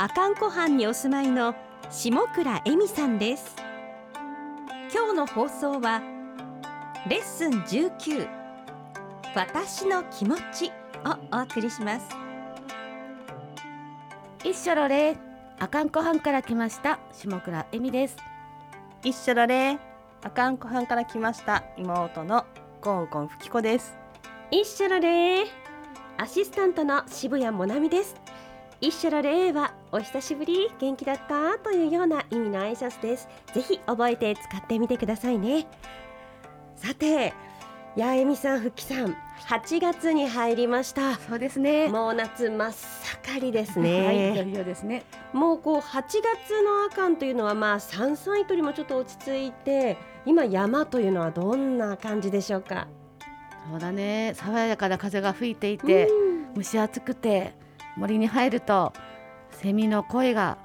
阿寒湖畔にお住まいの下倉恵美さんです。今日の放送はレッスン19私の気持ちをお送りします。一緒ろれ阿寒湖畔から来ました下倉恵美です。一緒だれ阿寒湖畔から来ました妹のゴーゴンふきこです。一緒のれアシスタントの渋谷もなみです。一緒のれはお久しぶり元気だった？というような意味の挨拶です。ぜひ覚えて使ってみてくださいね。さてやえみさんふっきさん8月に入りました。そうですね。もう夏真っ盛りですはい、いよですね。もうこう8月の阿寒というのはまあ山菜とりもちょっと落ち着いて今山というのはどんな感じでしょうか？そうだね。爽やかな風が吹いていてうん。蒸し暑くて森に入るとセミの声が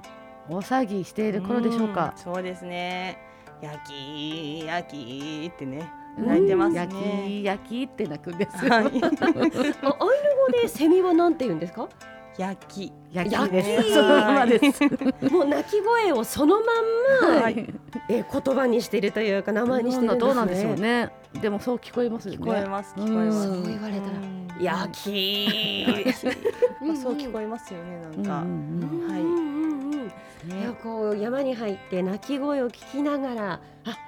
大騒ぎしている頃でしょうか。んそうですね。焼き焼きってねうん泣いてますね。焼き焼きって鳴くんですよ、はい。あアイヌ語でセミはなんて言うんですか？焼き。焼きです。そのままです。もう鳴き声をそのまんま、はい。え言葉にしているというか名前にしてるんですね。どうなんでしょうね。でもそう聞こえますよね。聞こえます聞こえます。うん。そう言われたら。うん焼き。まあそう聞こえますよねなんか、うんうんうんはい。うんうんうん。いやね。こう山に入って鳴き声を聞きながらあ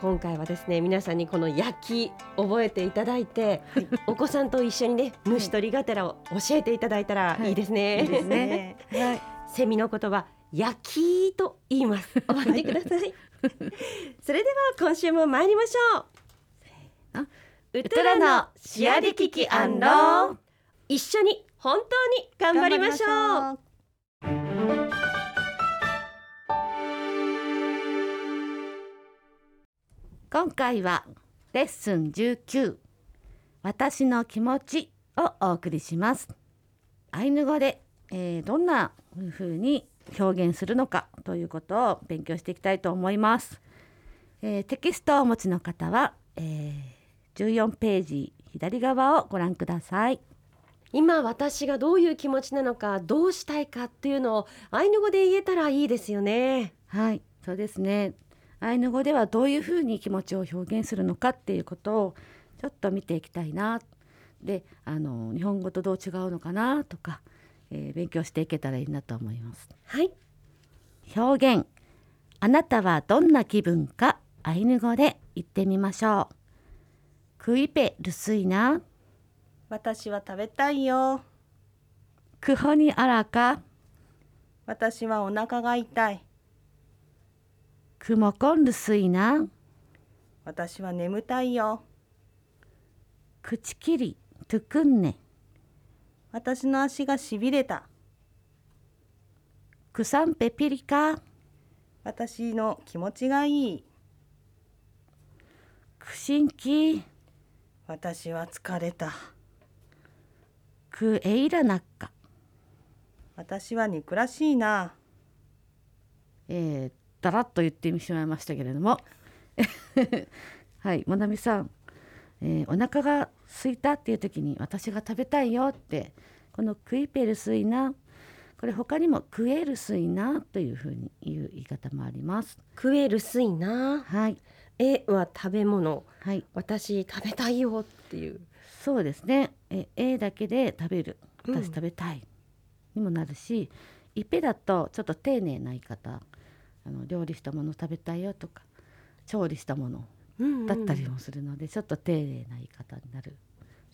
今回はですね皆さんにこの焼き覚えていただいて、お子さんと一緒にね虫取りがてらを教えていただいたらい。いですね。いいですね。はい。セミの言葉焼きと言います。覚えてください。それでは今週も参りましょう。あウトラのシアリキキアンロー一緒に本当に頑張りましょう。今回はレッスン19私の気持ちをお送りします。アイヌ語で、えーどんな風に表現するのかということを勉強していきたいと思います、えーテキストをお持ちの方は、えー14ページ左側をご覧ください。今私がどういう気持ちなのかどうしたいかっていうのをアイヌ語で言えたらいいですよね。はいそうですね。アイヌ語ではどういうふうに気持ちを表現するのかっていうことをちょっと見ていきたいな。であの日本語とどう違うのかなとか、えー勉強していけたらいいなと思います。はい。表現。あなたはどんな気分かアイヌ語で言ってみましょうクイペルスイナ私は食べたいよ。クホニアラカ私はお腹が痛い。クモコンルスイナ私は眠たいよ。クチキリトゥクンネ私の足がしびれた。クサンペピリカ私の気持ちがいい。クシンキ私は疲れた。クエイラナッカ私は憎らしいな。えー、だらっと言ってしまいましたけれども。はいもなみさん、えー、お腹が空いたっていう時に私が食べたいよってこのクイペルスイナこれ他にもクエルスイナというふうに言う言い方もあります。食えるすいな。はいえは食べ物。はい。私食べたいよっていう。そうですね。え A だけで食べる。うん私食べたい、にもなるし一ペだとちょっと丁寧な言い方。あの料理したもの食べたいよとか調理したものうんうん。だったりもするので、ちょっと丁寧な言い方になる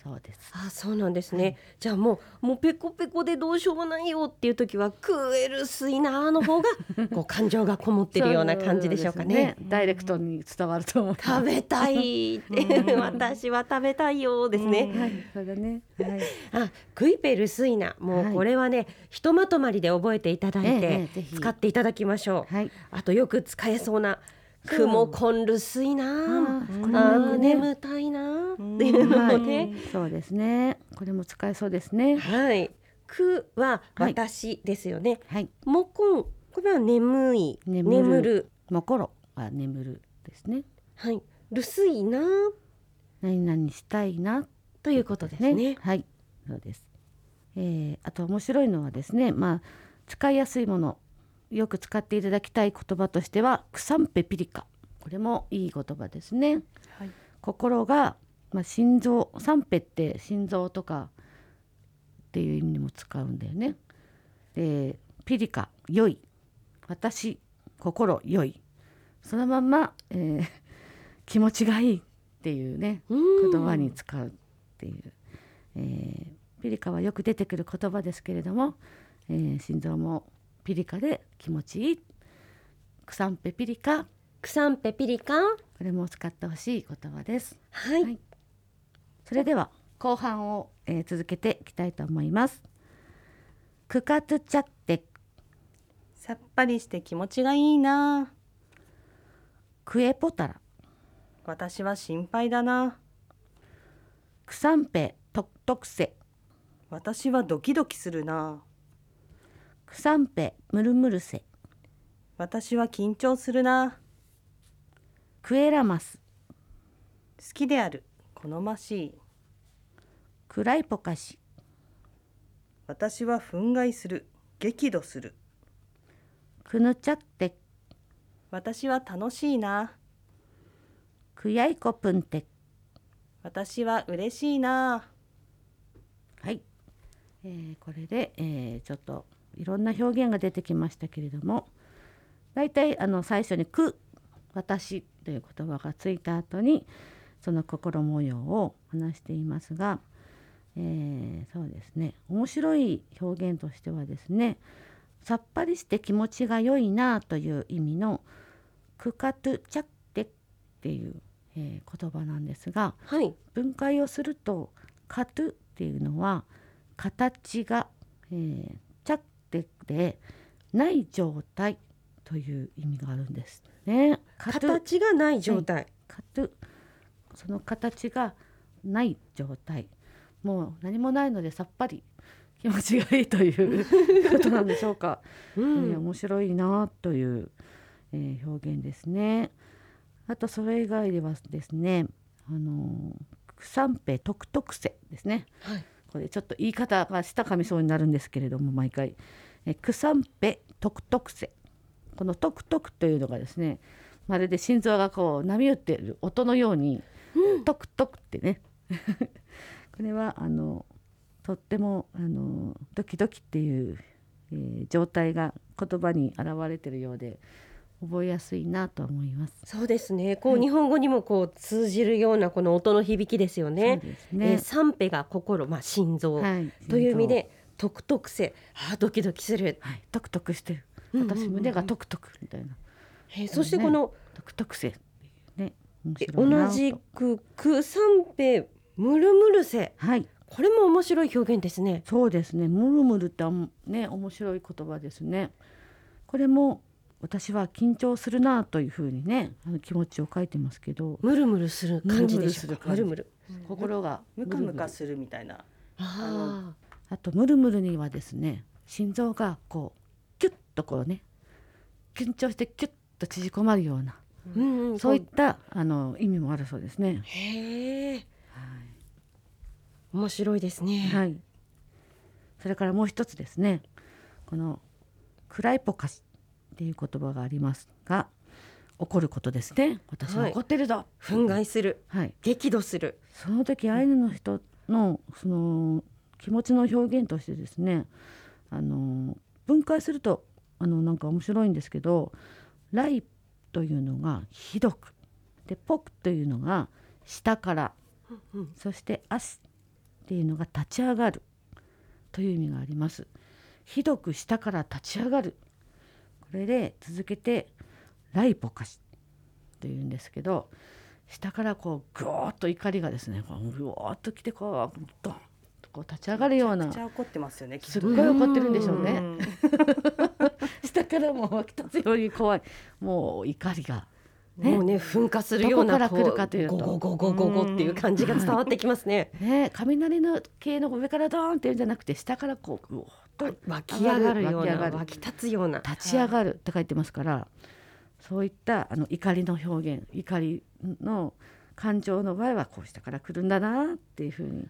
そうです。あそうなんですね、じゃあもうもうペコペコでどうしようもないよっていう時は食えるすいなーの方が こう感情がこもってるような感じでしょうかね。そうですダイレクトに伝わると思います食べたいって。私は食べたいよですね、はいそうだね。はい。あクイペルスイナもうこれはね、ひとまとまりで覚えていただいて使っていただきましょう、はい。あとよく使えそうな雲コンルスイなあ眠たいな。っていうのもね、そうですね。これも使えそうですね。はい。くははい私ですよね、はい。もこんこれは眠い。眠る。眠る。もころは眠るですね。はい。るすいな。何々したいな。ということですね。はい。そうです、えー、あと面白いのはですね。まあ使いやすいものよく使っていただきたい言葉としてはクサンペピリカ。これもいい言葉ですね。はい。心が、まあ、心臓三ペって心臓とかっていう意味にも使うんだよね。でピリカ良い。私心良い。そのまんま、えー気持ちがいいっていうねうん言葉に使うっていう、えーピリカはよく出てくる言葉ですけれども、えー心臓もピリカで気持ちいいクサンペピリカ。クサンペピリカ？これも使ってほしい言葉です。はい、はい。それでは後半を、えー続けていきたいと思います。クカトゥチャッテ。さっぱりして気持ちがいいな。クエポタラ。私は心配だな。クサンペトクトクセ。私はドキドキするなクサンペムルムルセ。私は緊張するな。クエラマス。好きである。好ましい。クライポカシ私は憤慨する。激怒する。クヌチャッテ私は楽しいな。クヤイコプンテ私は嬉しいな。はい、えーこれで、えーちょっといろんな表現が出てきましたけれどもだいたいあの最初に「く」「私」という言葉がついた後にその心模様を話していますが、えーそうですね。面白い表現としてはですねさっぱりして気持ちが良いなという意味の「クカトゥチャッテ」っていう、えー言葉なんですがはい。分解をすると「カトゥ」っていうのは形が、えー、チャッテでない状態という意味があるんですね。形がない状態、カトゥその形がない状態もう何もないのでさっぱり気持ちがいいということなんでしょうか。うえーん面白いなという、えー表現ですね。あとそれ以外ではですね、あのクサンペトクトクセですね。はいこれちょっと言い方がしたかみそうになるんですけれども毎回、えークサンペトクトクセこのトクトクというのがですねまるで心臓がこう波打っている音のように、トクトクってね。これはあのとってもあのドキドキっていう、えー状態が言葉に表れているようで覚えやすいなと思います。そうですねこう、日本語にもこう通じるようなこの音の響きですよねそうですえーね。三ペが心まあ心臓、はいという意味でトクトクセあードキドキする、はい、トクトクしてる。私胸がトクトクみたいな。えーそしてこの、トクトクセっていうね。同じくク三ペムルムルセはい、これも面白い表現ですねそうですね。ムルムルってね面白い言葉ですね。これも私は緊張するなというふうにねあの気持ちを書いてますけど、ムルムルする感じでしょムルムムル心がムカムカるするみたいな。ああとムルムルにはですね心臓がこうキュッとこうね緊張してキュッと縮こまるようなーうんうんそういったあの意味もあるそうですね。へえ面白いですね、はい。それからもう一つですね。このクライポカスっていう言葉がありますが、怒ることですね。私ははい怒ってるぞ。憤慨するはい。激怒するその時アイヌの人のその気持ちの表現としてですね、あの分解するとあのなんか面白いんですけど、ライというのがひどく、でポクというのが下から、うんそしてアスっていうのが立ち上がるという意味がありますひどく下から立ち上がるこれで続けてライポカシというんですけど下からこうぐーっと怒りがですねこうぐわーっときてこうドンとこう立ち上がるようなめちゃ怒ってますよね。すっごい怒ってるんでしょうね。うん。下からもう湧き立つように怖い。もう怒りがね。もうね噴火するようなどこから来るかというゴゴゴゴゴゴっていう感じが伝わってきますね。ね雷の系の上からドーンっていうんじゃなくて下からこうぐわーっと湧き上がるような湧き立つような。立ち上がるって書いてますから、そういったあの怒りの表現怒りの感情の場合はこう下から来るんだなっていうふうに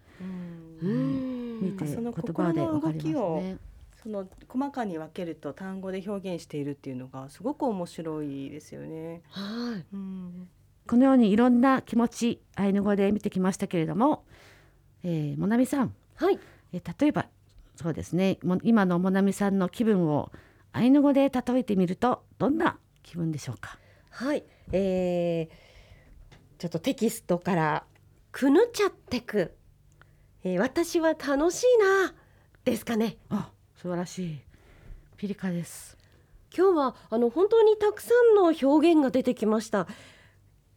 ううんん見てその言葉でわかります心の動きをね。その細かに分けると単語で表現しているっていうのがすごく面白いですよね。はい。うんこのようにいろんな気持ちアイヌ語で見てきましたけれども、えー、もなみさん、はい。えー例えばそうですね。も今のもなみさんの気分をアイヌ語で例えてみるとどんな気分でしょうか？はい。えー、ちょっとテキストからくぬちゃってく、えー、私は楽しいな。ですかね。あ素晴らしい。ピリカです。今日はあの本当にたくさんの表現が出てきました。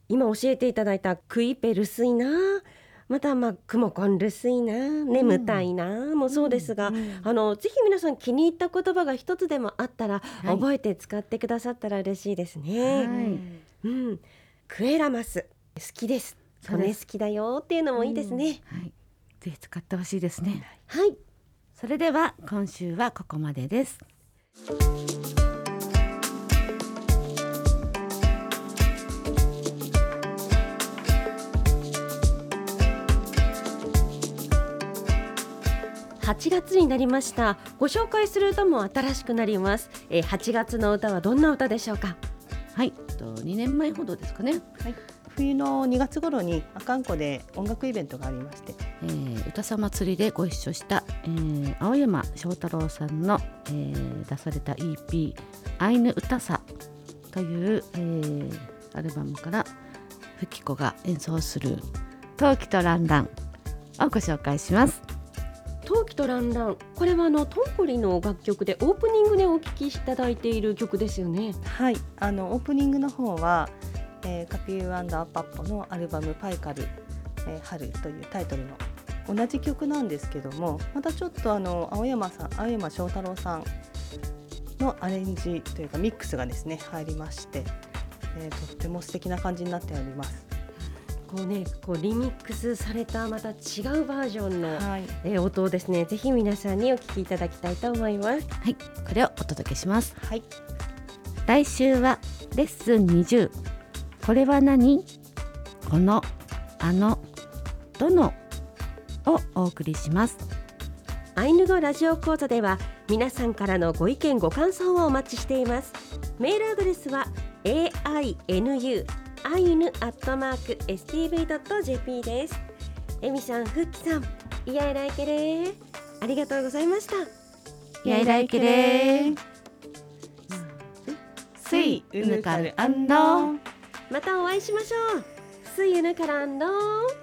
今教えていただいたクイペルスイなまたまあクモコンルスイな眠たいなもそうですが、うんあのぜひ皆さん気に入った言葉が一つでもあったら、い。覚えて使ってくださったら嬉しいですはね、い。うん。クエラマス好きです。骨そうです。好きだよっていうのもいいですね、はい。ぜひ使ってほしいですね。はい。それでは今週はここまでです8月になりました。ご紹介する歌も新しくなります、えー、8月の歌はどんな歌でしょうか？はい。と2年前ほどですかね、はい、冬の2月頃に阿寒湖で音楽イベントがありまして、えー、歌さ祭りでご一緒した、えー、青山翔太郎さんの、えー出された EP「アイヌ歌さ」という、えーアルバムからフキコが演奏する「陶器とランラン」をご紹介します。陶器とランラン。これはあのトンポリの楽曲でオープニングでお聴きいただいている曲ですよね。はい、あのオープニングの方は、えー、カピューアンダーパッポのアルバム「パイカル、えー春」というタイトルの同じ曲なんですけどもまたちょっとあの青山さん青山翔太郎さんのアレンジというかミックスがですね入りまして、えーとっても素敵な感じになっております。こうねこうリミックスされたまた違うバージョンの、はい、えー音をですねぜひ皆さんにお聴きいただきたいと思います。はい、これをお届けします。はい、来週はレッスン20これは何？このあのどの？をお送りします。アイヌ語ラジオ講座では皆さんからのご意見ご感想をお待ちしています。メールアドレスは ainu アイヌアットマーク stv.jp です。エミさん、フッキさん、イヤイライケレーありがとうございました。やいらいけれ。ースイウヌカルアンノーまたお会いしましょうスイユヌカランドー